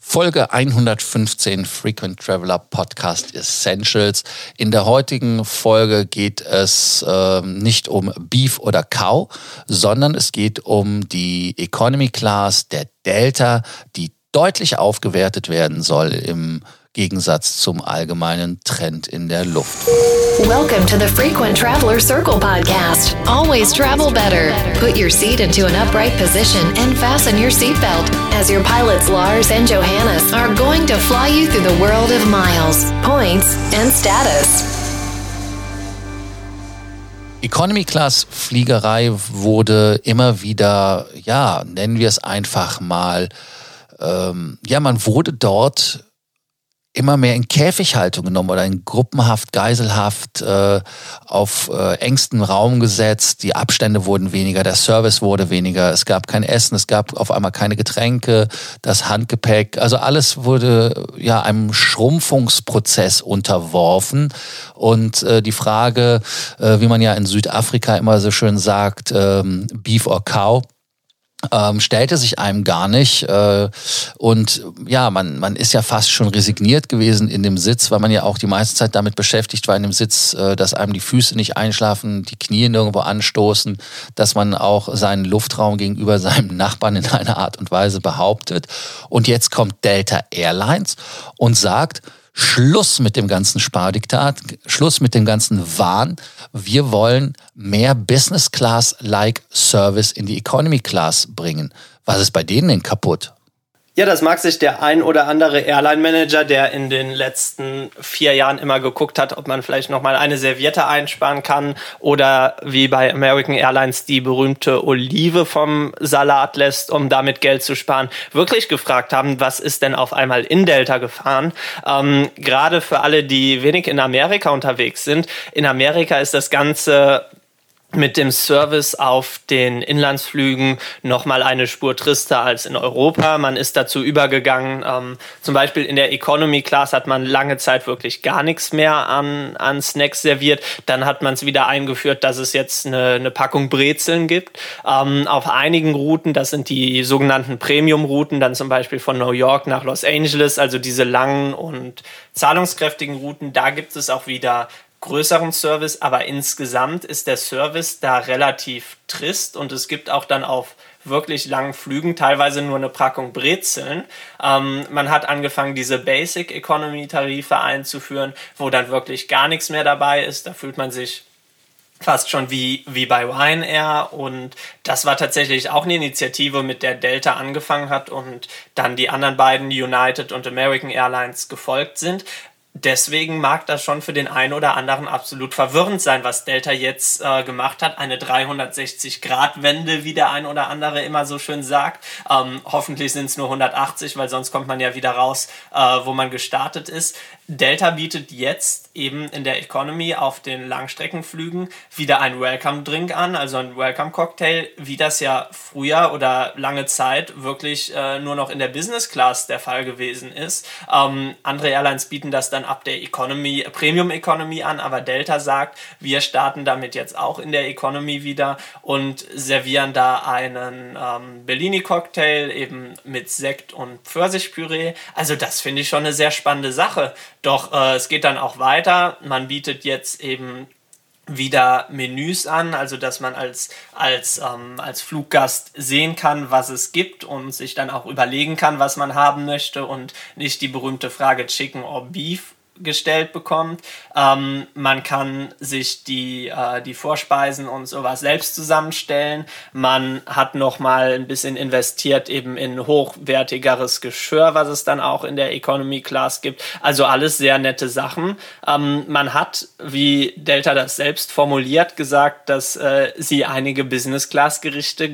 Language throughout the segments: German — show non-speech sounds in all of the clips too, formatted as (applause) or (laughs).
Folge 115 Frequent Traveler Podcast Essentials. In der heutigen Folge geht es äh, nicht um Beef oder Cow, sondern es geht um die Economy Class der Delta, die deutlich aufgewertet werden soll im Gegensatz zum allgemeinen Trend in der Luft. Welcome to the Frequent Traveler Circle podcast. Always travel better. Put your seat into an upright position and fasten your seatbelt as your pilots Lars and Johannes are going to fly you through the world of miles, points and status. Economy Class Fliegerei wurde immer wieder, ja, nennen wir es einfach mal, ähm, ja, man wurde dort immer mehr in Käfighaltung genommen oder in Gruppenhaft, Geiselhaft, äh, auf äh, engstem Raum gesetzt. Die Abstände wurden weniger, der Service wurde weniger, es gab kein Essen, es gab auf einmal keine Getränke, das Handgepäck, also alles wurde ja einem Schrumpfungsprozess unterworfen. Und äh, die Frage, äh, wie man ja in Südafrika immer so schön sagt, ähm, Beef or Cow, ähm, stellte sich einem gar nicht. Äh, und ja, man, man ist ja fast schon resigniert gewesen in dem Sitz, weil man ja auch die meiste Zeit damit beschäftigt war in dem Sitz, äh, dass einem die Füße nicht einschlafen, die Knie nirgendwo anstoßen, dass man auch seinen Luftraum gegenüber (laughs) seinem Nachbarn in einer Art und Weise behauptet. Und jetzt kommt Delta Airlines und sagt, Schluss mit dem ganzen Spardiktat, Schluss mit dem ganzen Wahn. Wir wollen mehr Business Class-like Service in die Economy Class bringen. Was ist bei denen denn kaputt? Ja, das mag sich der ein oder andere Airline-Manager, der in den letzten vier Jahren immer geguckt hat, ob man vielleicht nochmal eine Serviette einsparen kann oder wie bei American Airlines die berühmte Olive vom Salat lässt, um damit Geld zu sparen, wirklich gefragt haben, was ist denn auf einmal in Delta gefahren? Ähm, Gerade für alle, die wenig in Amerika unterwegs sind. In Amerika ist das Ganze mit dem Service auf den Inlandsflügen nochmal eine Spur trister als in Europa. Man ist dazu übergegangen, ähm, zum Beispiel in der Economy Class hat man lange Zeit wirklich gar nichts mehr an, an Snacks serviert. Dann hat man es wieder eingeführt, dass es jetzt eine, eine Packung Brezeln gibt. Ähm, auf einigen Routen, das sind die sogenannten Premium-Routen, dann zum Beispiel von New York nach Los Angeles, also diese langen und zahlungskräftigen Routen, da gibt es auch wieder größeren Service, aber insgesamt ist der Service da relativ trist und es gibt auch dann auf wirklich langen Flügen teilweise nur eine Packung Brezeln. Ähm, man hat angefangen, diese Basic Economy Tarife einzuführen, wo dann wirklich gar nichts mehr dabei ist. Da fühlt man sich fast schon wie, wie bei Ryanair und das war tatsächlich auch eine Initiative, mit der Delta angefangen hat und dann die anderen beiden United und American Airlines gefolgt sind deswegen mag das schon für den einen oder anderen absolut verwirrend sein, was Delta jetzt äh, gemacht hat. Eine 360-Grad-Wende, wie der ein oder andere immer so schön sagt. Ähm, hoffentlich sind es nur 180, weil sonst kommt man ja wieder raus, äh, wo man gestartet ist. Delta bietet jetzt eben in der Economy auf den Langstreckenflügen wieder ein Welcome Drink an, also ein Welcome Cocktail, wie das ja früher oder lange Zeit wirklich äh, nur noch in der Business Class der Fall gewesen ist. Ähm, andere Airlines bieten das dann ab der Economy, Premium Economy an, aber Delta sagt, wir starten damit jetzt auch in der Economy wieder und servieren da einen ähm, Bellini Cocktail eben mit Sekt und Pfirsichpüree. Also das finde ich schon eine sehr spannende Sache doch äh, es geht dann auch weiter. Man bietet jetzt eben wieder Menüs an, also dass man als, als, ähm, als Fluggast sehen kann, was es gibt und sich dann auch überlegen kann, was man haben möchte und nicht die berühmte Frage Chicken or Beef gestellt bekommt. Ähm, man kann sich die, äh, die Vorspeisen und sowas selbst zusammenstellen. Man hat noch mal ein bisschen investiert eben in hochwertigeres Geschirr, was es dann auch in der Economy Class gibt. Also alles sehr nette Sachen. Ähm, man hat, wie Delta das selbst formuliert, gesagt, dass äh, sie einige Business Class Gerichte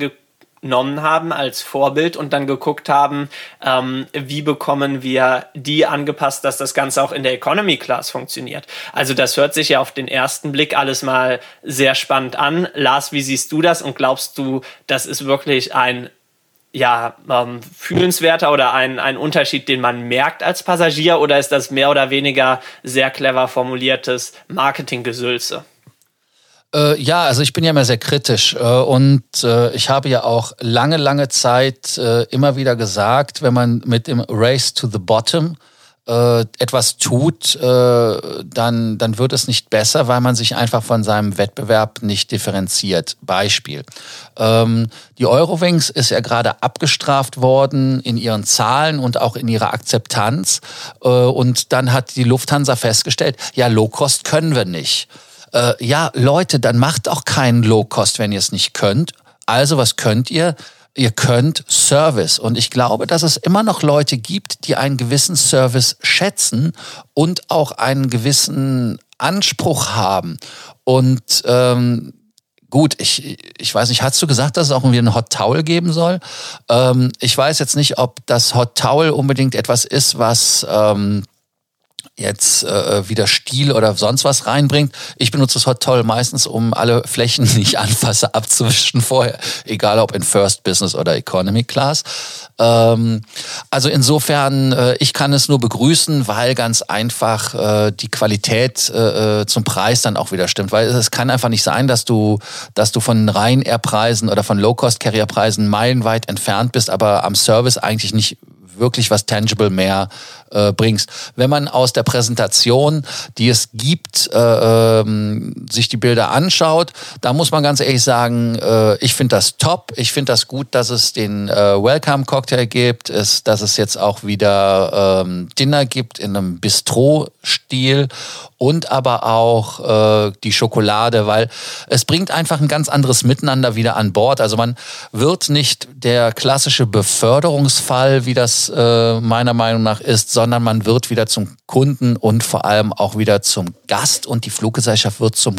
genommen haben als Vorbild und dann geguckt haben, ähm, wie bekommen wir die angepasst, dass das Ganze auch in der Economy Class funktioniert. Also das hört sich ja auf den ersten Blick alles mal sehr spannend an. Lars, wie siehst du das und glaubst du, das ist wirklich ein ja, ähm, fühlenswerter oder ein, ein Unterschied, den man merkt als Passagier oder ist das mehr oder weniger sehr clever formuliertes Marketinggesülze? Äh, ja, also ich bin ja immer sehr kritisch äh, und äh, ich habe ja auch lange, lange Zeit äh, immer wieder gesagt, wenn man mit dem Race to the Bottom äh, etwas tut, äh, dann, dann wird es nicht besser, weil man sich einfach von seinem Wettbewerb nicht differenziert. Beispiel. Ähm, die Eurowings ist ja gerade abgestraft worden in ihren Zahlen und auch in ihrer Akzeptanz. Äh, und dann hat die Lufthansa festgestellt, ja, Low-Cost können wir nicht. Äh, ja, Leute, dann macht auch keinen Low-Cost, wenn ihr es nicht könnt. Also, was könnt ihr? ihr könnt Service. Und ich glaube, dass es immer noch Leute gibt, die einen gewissen Service schätzen und auch einen gewissen Anspruch haben. Und ähm, gut, ich, ich weiß nicht, hast du gesagt, dass es auch irgendwie ein Hot Towel geben soll? Ähm, ich weiß jetzt nicht, ob das Hot Towel unbedingt etwas ist, was ähm, jetzt äh, wieder Stil oder sonst was reinbringt. Ich benutze das Hot Toll meistens, um alle Flächen, (laughs) die ich anfasse, abzuwischen vorher, egal ob in First Business oder Economy Class. Ähm, also insofern, äh, ich kann es nur begrüßen, weil ganz einfach äh, die Qualität äh, äh zum Preis dann auch wieder stimmt. Weil es kann einfach nicht sein, dass du, dass du von Rein-Air-Preisen oder von Low-Cost-Carrier-Preisen meilenweit entfernt bist, aber am Service eigentlich nicht wirklich was tangible mehr äh, bringst. Wenn man aus der Präsentation, die es gibt, äh, ähm, sich die Bilder anschaut, da muss man ganz ehrlich sagen, äh, ich finde das top. Ich finde das gut, dass es den äh, Welcome Cocktail gibt, ist, dass es jetzt auch wieder ähm, Dinner gibt in einem Bistro-Stil und aber auch äh, die Schokolade, weil es bringt einfach ein ganz anderes Miteinander wieder an Bord. Also man wird nicht der klassische Beförderungsfall, wie das äh, meiner Meinung nach ist, sondern man wird wieder zum Kunden und vor allem auch wieder zum Gast und die Fluggesellschaft wird zum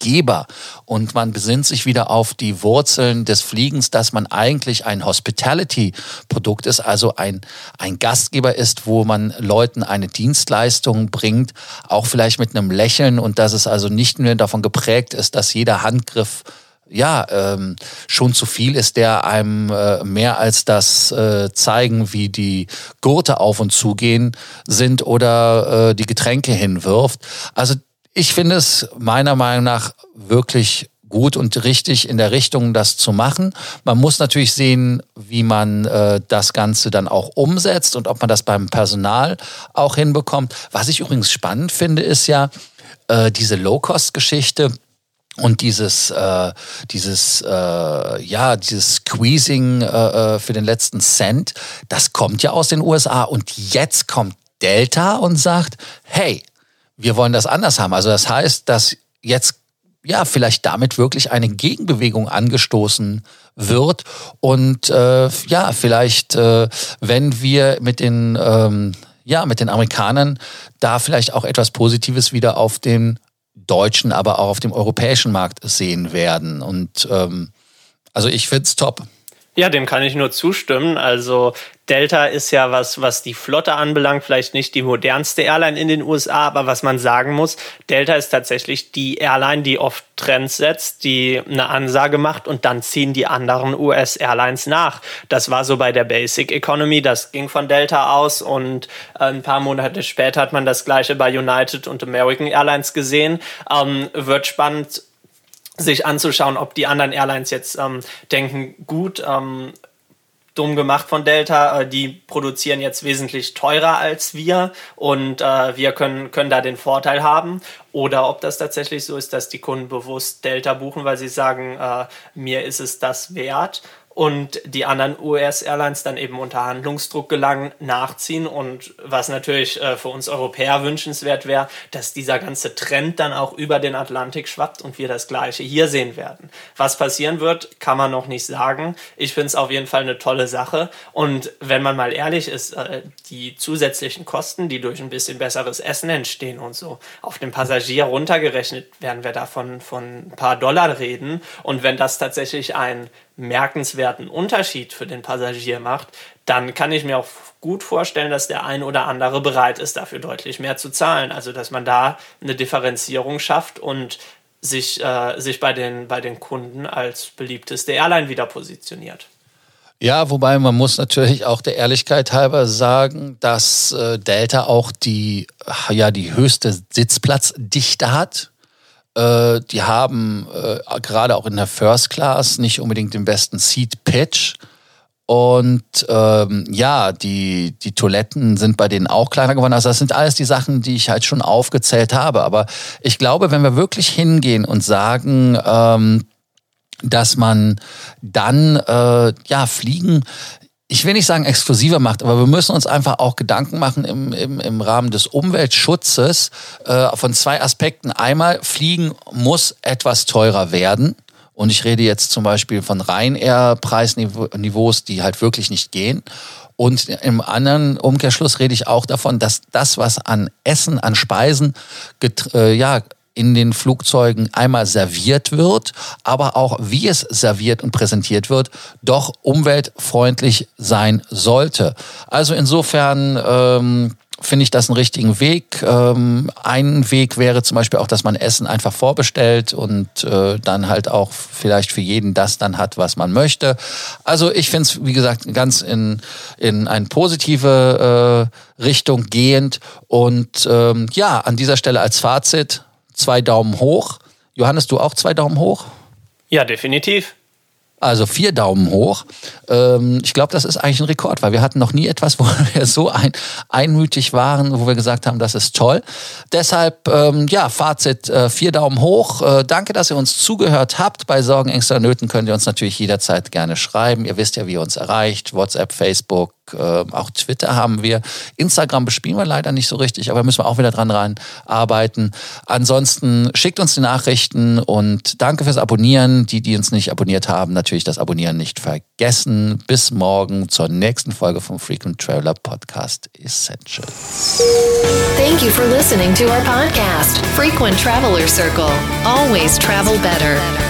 Gastgeber und man besinnt sich wieder auf die Wurzeln des Fliegens, dass man eigentlich ein Hospitality-Produkt ist, also ein, ein Gastgeber ist, wo man Leuten eine Dienstleistung bringt, auch vielleicht mit einem Lächeln und dass es also nicht nur davon geprägt ist, dass jeder Handgriff ja ähm, schon zu viel ist, der einem äh, mehr als das äh, zeigen, wie die Gurte auf und zugehen sind oder äh, die Getränke hinwirft. Also ich finde es meiner Meinung nach wirklich gut und richtig in der Richtung, das zu machen. Man muss natürlich sehen, wie man äh, das Ganze dann auch umsetzt und ob man das beim Personal auch hinbekommt. Was ich übrigens spannend finde, ist ja äh, diese Low-Cost-Geschichte und dieses, äh, dieses, äh, ja, dieses Squeezing äh, äh, für den letzten Cent, das kommt ja aus den USA. Und jetzt kommt Delta und sagt, hey, wir wollen das anders haben. Also das heißt, dass jetzt ja vielleicht damit wirklich eine Gegenbewegung angestoßen wird und äh, ja vielleicht äh, wenn wir mit den ähm, ja mit den Amerikanern da vielleicht auch etwas Positives wieder auf den deutschen, aber auch auf dem europäischen Markt sehen werden. Und ähm, also ich finde es top. Ja, dem kann ich nur zustimmen. Also Delta ist ja was, was die Flotte anbelangt, vielleicht nicht die modernste Airline in den USA, aber was man sagen muss, Delta ist tatsächlich die Airline, die oft Trends setzt, die eine Ansage macht und dann ziehen die anderen US-Airlines nach. Das war so bei der Basic Economy, das ging von Delta aus und ein paar Monate später hat man das gleiche bei United und American Airlines gesehen. Ähm, wird spannend sich anzuschauen, ob die anderen Airlines jetzt ähm, denken, gut, ähm, dumm gemacht von Delta, äh, die produzieren jetzt wesentlich teurer als wir und äh, wir können, können da den Vorteil haben. Oder ob das tatsächlich so ist, dass die Kunden bewusst Delta buchen, weil sie sagen, äh, mir ist es das wert und die anderen US-Airlines dann eben unter Handlungsdruck gelangen, nachziehen und was natürlich äh, für uns Europäer wünschenswert wäre, dass dieser ganze Trend dann auch über den Atlantik schwappt und wir das gleiche hier sehen werden. Was passieren wird, kann man noch nicht sagen. Ich finde es auf jeden Fall eine tolle Sache und wenn man mal ehrlich ist, äh, die zusätzlichen Kosten, die durch ein bisschen besseres Essen entstehen und so, auf den Passagier runtergerechnet werden wir davon von ein paar Dollar reden und wenn das tatsächlich ein merkenswerten Unterschied für den Passagier macht, dann kann ich mir auch gut vorstellen, dass der ein oder andere bereit ist, dafür deutlich mehr zu zahlen. Also dass man da eine Differenzierung schafft und sich, äh, sich bei, den, bei den Kunden als beliebteste Airline wieder positioniert. Ja, wobei man muss natürlich auch der Ehrlichkeit halber sagen, dass äh, Delta auch die, ja, die höchste Sitzplatzdichte hat Äh, die haben äh, gerade auch in der First Class nicht unbedingt den besten Seat Pitch. Und ähm, ja, die, die Toiletten sind bei denen auch kleiner geworden. Also das sind alles die Sachen, die ich halt schon aufgezählt habe. Aber ich glaube, wenn wir wirklich hingehen und sagen, ähm, dass man dann äh, ja Fliegen ich will nicht sagen exklusiver macht, aber wir müssen uns einfach auch Gedanken machen im, im, im Rahmen des Umweltschutzes äh, von zwei Aspekten. Einmal, Fliegen muss etwas teurer werden. Und ich rede jetzt zum Beispiel von Ryanair-Preisniveaus, die halt wirklich nicht gehen. Und im anderen Umkehrschluss rede ich auch davon, dass das, was an Essen, an Speisen, äh, ja, in den Flugzeugen einmal serviert wird, aber auch wie es serviert und präsentiert wird, doch umweltfreundlich sein sollte. Also insofern ähm, finde ich das einen richtigen Weg. Ähm, ein Weg wäre zum Beispiel auch, dass man Essen einfach vorbestellt und äh, dann halt auch vielleicht für jeden das dann hat, was man möchte. Also ich finde es, wie gesagt, ganz in, in eine positive äh, Richtung gehend. Und ähm, ja, an dieser Stelle als Fazit, zwei Daumen hoch. Johannes, du auch zwei Daumen hoch? Ja, definitiv. Also vier Daumen hoch. Ähm, ich glaube, das ist eigentlich ein Rekord, weil wir hatten noch nie etwas, (laughs) wo wir so ein, einmütig waren, wo wir gesagt haben, das ist toll. Deshalb, ähm, ja, Fazit, äh, vier Daumen hoch. Äh, danke, dass ihr uns zugehört habt. Bei Sorgen, Ängsten, Nöten könnt ihr uns natürlich jederzeit gerne schreiben. Ihr wisst ja, wie ihr uns erreicht. WhatsApp, Facebook, auch Twitter haben wir. Instagram bespielen wir leider nicht so richtig, aber müssen wir auch wieder dran rein arbeiten. Ansonsten schickt uns die Nachrichten und danke fürs Abonnieren. Die, die uns nicht abonniert haben, natürlich das Abonnieren nicht vergessen. Bis morgen zur nächsten Folge vom Frequent Traveler Podcast Essentials. Thank you for listening to our podcast, Frequent Traveler Circle. Always travel better.